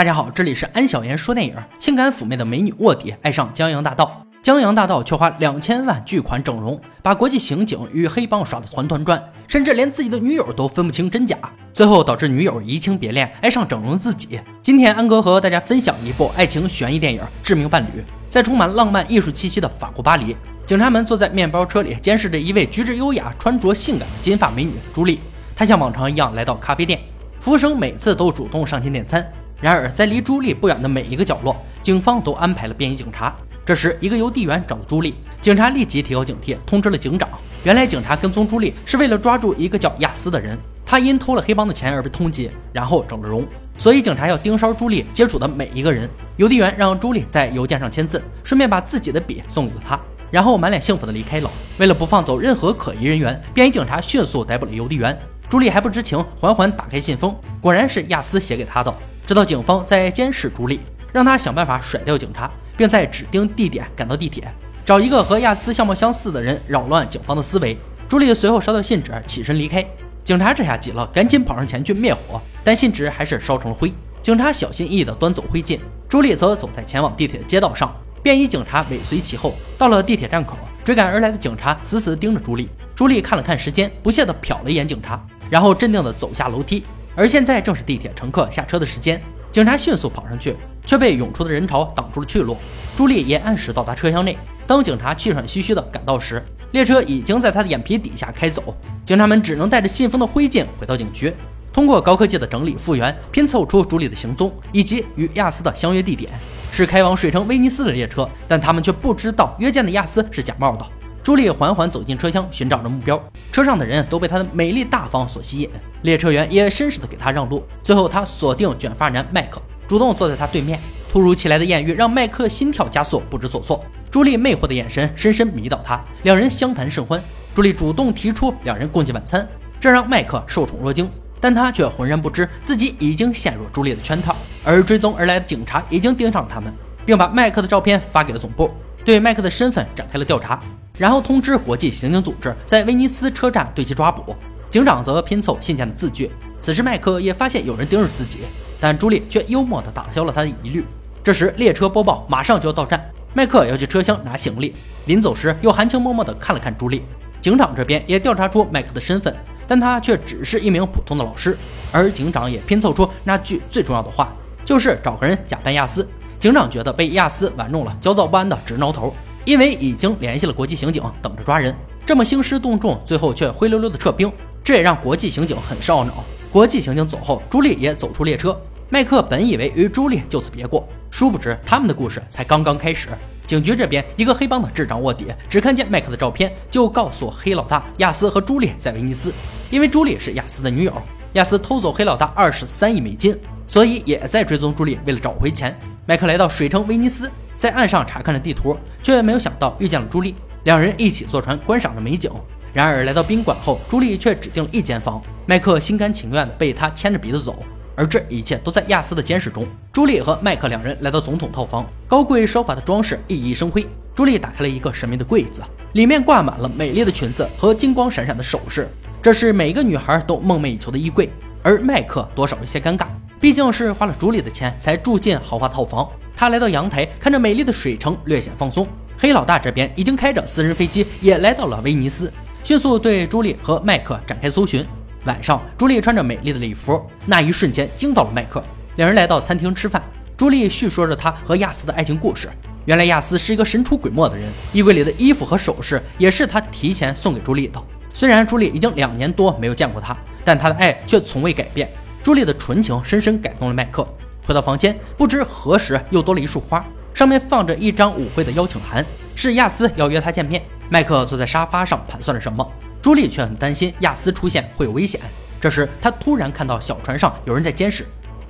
大家好，这里是安小言说电影。性感妩媚的美女卧底爱上江洋大盗，江洋大盗却花两千万巨款整容，把国际刑警与黑帮耍得团团转，甚至连自己的女友都分不清真假，最后导致女友移情别恋，爱上整容自己。今天安哥和大家分享一部爱情悬疑电影《致命伴侣》。在充满浪漫艺术气息的法国巴黎，警察们坐在面包车里监视着一位举止优雅、穿着性感的金发美女朱莉。她像往常一样来到咖啡店，服务生每次都主动上前点餐。然而，在离朱莉不远的每一个角落，警方都安排了便衣警察。这时，一个邮递员找到朱莉，警察立即提高警惕，通知了警长。原来，警察跟踪朱莉是为了抓住一个叫亚斯的人，他因偷了黑帮的钱而被通缉，然后整了容。所以，警察要盯梢朱莉接触的每一个人。邮递员让朱莉在邮件上签字，顺便把自己的笔送给了他，然后满脸幸福的离开了。为了不放走任何可疑人员，便衣警察迅速逮捕了邮递员。朱莉还不知情，缓缓打开信封，果然是亚斯写给他的。直到警方在监视朱莉，让他想办法甩掉警察，并在指定地点赶到地铁，找一个和亚斯相貌相似的人，扰乱警方的思维。朱莉随后烧掉信纸，起身离开。警察这下急了，赶紧跑上前去灭火，但信纸还是烧成了灰。警察小心翼翼地端走灰烬，朱莉则走在前往地铁的街道上，便衣警察尾随其后。到了地铁站口，追赶而来的警察死死盯着朱莉。朱莉看了看时间，不屑地瞟了一眼警察，然后镇定地走下楼梯。而现在正是地铁乘客下车的时间，警察迅速跑上去，却被涌出的人潮挡住了去路。朱莉也按时到达车厢内。当警察气喘吁吁地赶到时，列车已经在他的眼皮底下开走。警察们只能带着信封的灰烬回到警局，通过高科技的整理复原，拼凑出朱莉的行踪以及与亚斯的相约地点，是开往水城威尼斯的列车。但他们却不知道约见的亚斯是假冒的。朱莉缓缓走进车厢，寻找着目标。车上的人都被她的美丽大方所吸引，列车员也绅士地给她让路。最后，她锁定卷发男麦克，主动坐在他对面。突如其来的艳遇让麦克心跳加速，不知所措。朱莉魅惑的眼神深深迷倒他，两人相谈甚欢。朱莉主动提出两人共进晚餐，这让麦克受宠若惊，但他却浑然不知自己已经陷入朱莉的圈套。而追踪而来的警察已经盯上了他们，并把麦克的照片发给了总部，对麦克的身份展开了调查。然后通知国际刑警组织在威尼斯车站对其抓捕。警长则拼凑信件的字句。此时麦克也发现有人盯着自己，但朱莉却幽默地打消了他的疑虑。这时列车播报马上就要到站，麦克要去车厢拿行李。临走时又含情脉脉地看了看朱莉。警长这边也调查出麦克的身份，但他却只是一名普通的老师。而警长也拼凑出那句最重要的话，就是找个人假扮亚斯。警长觉得被亚斯玩弄了，焦躁不安的直挠头。因为已经联系了国际刑警，等着抓人，这么兴师动众，最后却灰溜溜的撤兵，这也让国际刑警很是懊恼。国际刑警走后，朱莉也走出列车。麦克本以为与朱莉就此别过，殊不知他们的故事才刚刚开始。警局这边，一个黑帮的智障卧底只看见麦克的照片，就告诉黑老大亚斯和朱莉在威尼斯，因为朱莉是亚斯的女友。亚斯偷走黑老大二十三亿美金，所以也在追踪朱莉，为了找回钱。麦克来到水城威尼斯。在岸上查看着地图，却没有想到遇见了朱莉。两人一起坐船观赏着美景。然而来到宾馆后，朱莉却指定了一间房。麦克心甘情愿地被他牵着鼻子走。而这一切都在亚斯的监视中。朱莉和麦克两人来到总统套房，高贵奢华的装饰熠熠生辉。朱莉打开了一个神秘的柜子，里面挂满了美丽的裙子和金光闪闪的首饰，这是每个女孩都梦寐以求的衣柜。而麦克多少有些尴尬，毕竟是花了朱莉的钱才住进豪华套房。他来到阳台，看着美丽的水城，略显放松。黑老大这边已经开着私人飞机，也来到了威尼斯，迅速对朱莉和麦克展开搜寻。晚上，朱莉穿着美丽的礼服，那一瞬间惊到了麦克。两人来到餐厅吃饭，朱莉叙说着她和亚斯的爱情故事。原来亚斯是一个神出鬼没的人，衣柜里的衣服和首饰也是他提前送给朱莉的。虽然朱莉已经两年多没有见过他，但他的爱却从未改变。朱莉的纯情深深感动了麦克。回到房间，不知何时又多了一束花，上面放着一张舞会的邀请函，是亚斯邀约他见面。麦克坐在沙发上盘算着什么，朱莉却很担心亚斯出现会有危险。这时，他突然看到小船上有人在监视，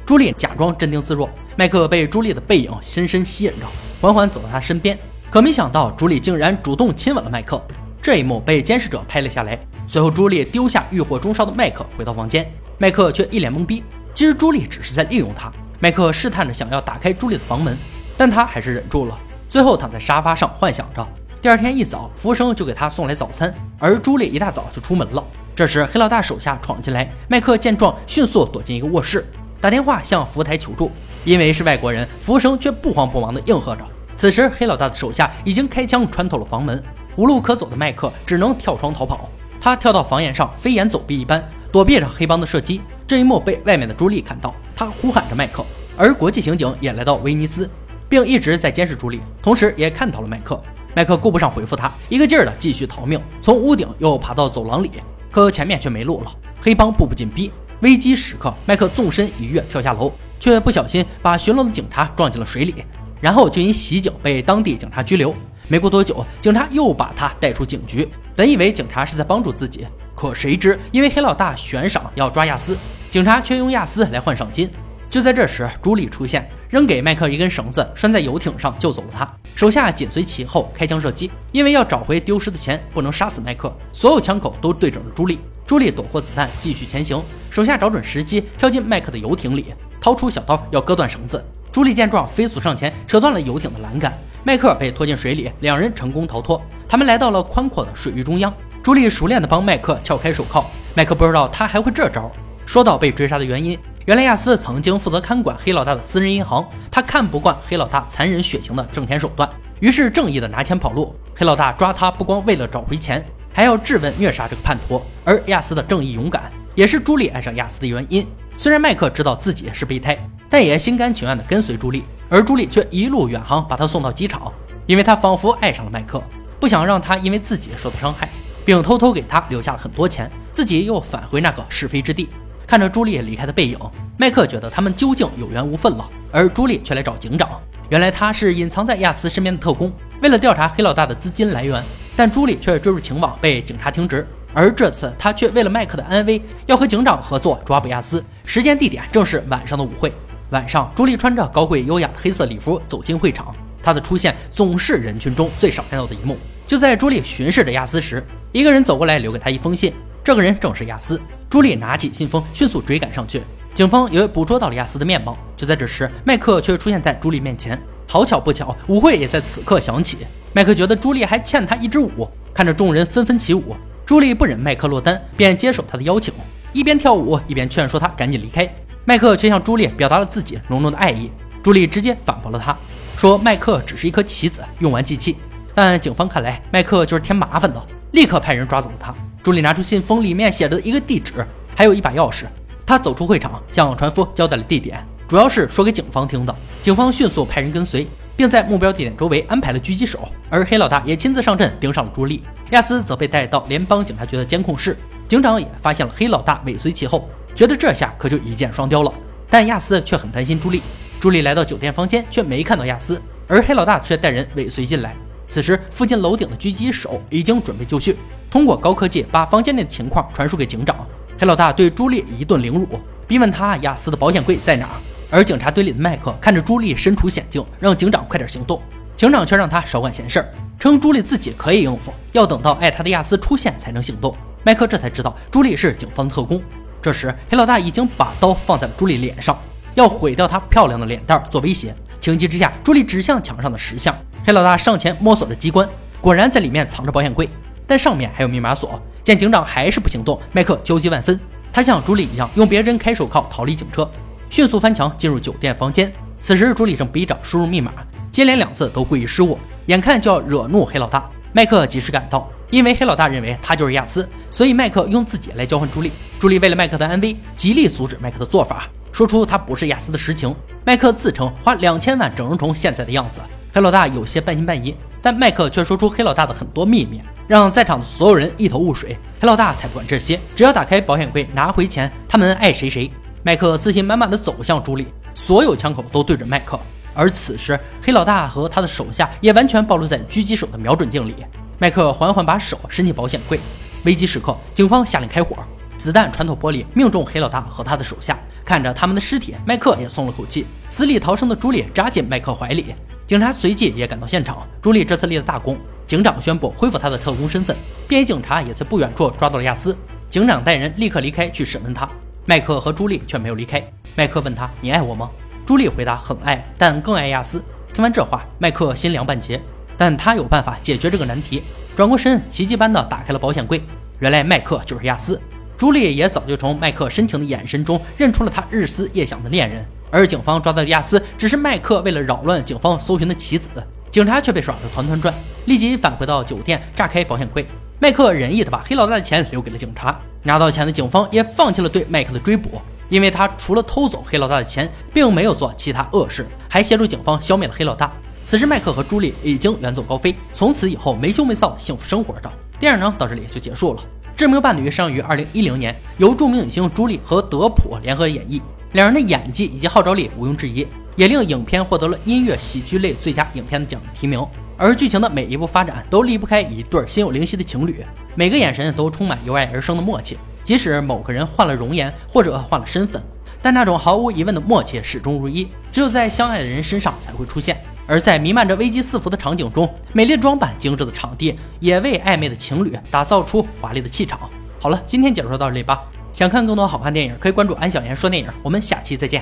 朱莉假装镇定自若。麦克被朱莉的背影深深吸引着，缓缓走到她身边，可没想到朱莉竟然主动亲吻了麦克。这一幕被监视者拍了下来。随后，朱莉丢下欲火中烧的麦克，回到房间，麦克却一脸懵逼。其实朱莉只是在利用他。麦克试探着想要打开朱莉的房门，但他还是忍住了。最后躺在沙发上幻想着。第二天一早，服务生就给他送来早餐，而朱莉一大早就出门了。这时黑老大手下闯进来，麦克见状迅速躲进一个卧室。打电话向服务台求助。因为是外国人，服务生却不慌不忙地应和着。此时，黑老大的手下已经开枪穿透了房门，无路可走的麦克只能跳窗逃跑。他跳到房檐上，飞檐走壁一般躲避着黑帮的射击。这一幕被外面的朱莉看到，她呼喊着麦克。而国际刑警也来到威尼斯，并一直在监视朱莉，同时也看到了麦克。麦克顾不上回复他，一个劲儿的继续逃命，从屋顶又爬到走廊里，可前面却没路了。黑帮步步紧逼，危机时刻，麦克纵身一跃跳下楼。却不小心把巡逻的警察撞进了水里，然后就因袭警被当地警察拘留。没过多久，警察又把他带出警局。本以为警察是在帮助自己，可谁知因为黑老大悬赏要抓亚斯，警察却用亚斯来换赏金。就在这时，朱莉出现，扔给麦克一根绳子，拴在游艇上救走了他。手下紧随其后，开枪射击。因为要找回丢失的钱，不能杀死麦克，所有枪口都对准了朱莉。朱莉躲过子弹，继续前行。手下找准时机，跳进麦克的游艇里。掏出小刀要割断绳子，朱莉见状飞速上前扯断了游艇的栏杆，麦克被拖进水里，两人成功逃脱。他们来到了宽阔的水域中央，朱莉熟练地帮麦克撬开手铐。麦克不知道他还会这招。说到被追杀的原因，原来亚斯曾经负责看管黑老大的私人银行，他看不惯黑老大残忍血腥的挣钱手段，于是正义的拿钱跑路。黑老大抓他不光为了找回钱，还要质问虐杀这个叛徒。而亚斯的正义勇敢，也是朱莉爱上亚斯的原因。虽然麦克知道自己是备胎，但也心甘情愿地跟随朱莉，而朱莉却一路远航把他送到机场，因为他仿佛爱上了麦克，不想让他因为自己受到伤害，并偷偷给他留下了很多钱，自己又返回那个是非之地。看着朱莉离开的背影，麦克觉得他们究竟有缘无分了，而朱莉却来找警长。原来他是隐藏在亚斯身边的特工，为了调查黑老大的资金来源，但朱莉却坠入情网，被警察停职。而这次，他却为了麦克的安危，要和警长合作抓捕亚斯。时间地点正是晚上的舞会。晚上，朱莉穿着高贵优雅的黑色礼服走进会场，她的出现总是人群中最少看到的一幕。就在朱莉巡视着亚斯时，一个人走过来，留给他一封信。这个人正是亚斯。朱莉拿起信封，迅速追赶上去。警方也捕捉到了亚斯的面貌。就在这时，麦克却出现在朱莉面前。好巧不巧，舞会也在此刻响起。麦克觉得朱莉还欠他一支舞，看着众人纷纷起舞。朱莉不忍麦克落单，便接受他的邀请，一边跳舞一边劝说他赶紧离开。麦克却向朱莉表达了自己浓浓的爱意，朱莉直接反驳了他，说麦克只是一颗棋子，用完即弃。但警方看来麦克就是添麻烦的，立刻派人抓走了他。朱莉拿出信封，里面写着一个地址，还有一把钥匙。他走出会场，向船夫交代了地点，主要是说给警方听的。警方迅速派人跟随。并在目标地点周围安排了狙击手，而黑老大也亲自上阵盯上了朱莉。亚斯则被带到联邦警察局的监控室，警长也发现了黑老大尾随其后，觉得这下可就一箭双雕了。但亚斯却很担心朱莉。朱莉来到酒店房间，却没看到亚斯，而黑老大却带人尾随进来。此时，附近楼顶的狙击手已经准备就绪，通过高科技把房间内的情况传输给警长。黑老大对朱莉一顿凌辱，逼问他亚斯的保险柜在哪。而警察堆里的麦克看着朱莉身处险境，让警长快点行动。警长却让他少管闲事儿，称朱莉自己可以应付，要等到爱他的亚斯出现才能行动。麦克这才知道朱莉是警方的特工。这时，黑老大已经把刀放在了朱莉脸上，要毁掉她漂亮的脸蛋做威胁。情急之下，朱莉指向墙上的石像，黑老大上前摸索着机关，果然在里面藏着保险柜，但上面还有密码锁。见警长还是不行动，麦克焦急万分，他像朱莉一样用别人开手铐逃离警车。迅速翻墙进入酒店房间。此时，朱莉正逼着输入密码，接连两次都故意失误，眼看就要惹怒黑老大。麦克及时赶到，因为黑老大认为他就是亚斯，所以麦克用自己来交换朱莉。朱莉为了麦克的安危，极力阻止麦克的做法，说出他不是亚斯的实情。麦克自称花两千万整容成现在的样子。黑老大有些半信半疑，但麦克却说出黑老大的很多秘密，让在场的所有人一头雾水。黑老大才不管这些，只要打开保险柜拿回钱，他们爱谁谁。麦克自信满满的走向朱莉，所有枪口都对准麦克。而此时，黑老大和他的手下也完全暴露在狙击手的瞄准镜里。麦克缓缓把手伸进保险柜。危机时刻，警方下令开火，子弹穿透玻璃，命中黑老大和他的手下。看着他们的尸体，麦克也松了口气。死里逃生的朱莉扎进麦克怀里。警察随即也赶到现场。朱莉这次立了大功，警长宣布恢复他的特工身份。便衣警察也在不远处抓到了亚斯。警长带人立刻离开去审问他。麦克和朱莉却没有离开。麦克问他：“你爱我吗？”朱莉回答：“很爱，但更爱亚斯。”听完这话，麦克心凉半截，但他有办法解决这个难题。转过身，奇迹般的打开了保险柜。原来麦克就是亚斯。朱莉也早就从麦克深情的眼神中认出了他日思夜想的恋人，而警方抓到的亚斯只是麦克为了扰乱警方搜寻的棋子，警察却被耍得团团转，立即返回到酒店炸开保险柜。麦克仁义的把黑老大的钱留给了警察，拿到钱的警方也放弃了对麦克的追捕，因为他除了偷走黑老大的钱，并没有做其他恶事，还协助警方消灭了黑老大。此时，麦克和朱莉已经远走高飞，从此以后没羞没臊的幸福生活着。电影呢到这里就结束了。《致命伴侣》上于二零一零年，由著名影星朱莉和德普联合演绎，两人的演技以及号召力毋庸置疑，也令影片获得了音乐喜剧类最佳影片的奖提名。而剧情的每一步发展都离不开一对心有灵犀的情侣，每个眼神都充满由爱而生的默契。即使某个人换了容颜或者换了身份，但那种毫无疑问的默契始终如一，只有在相爱的人身上才会出现。而在弥漫着危机四伏的场景中，美丽的装扮、精致的场地，也为暧昧的情侣打造出华丽的气场。好了，今天解说到这里吧。想看更多好看电影，可以关注安小言说电影。我们下期再见。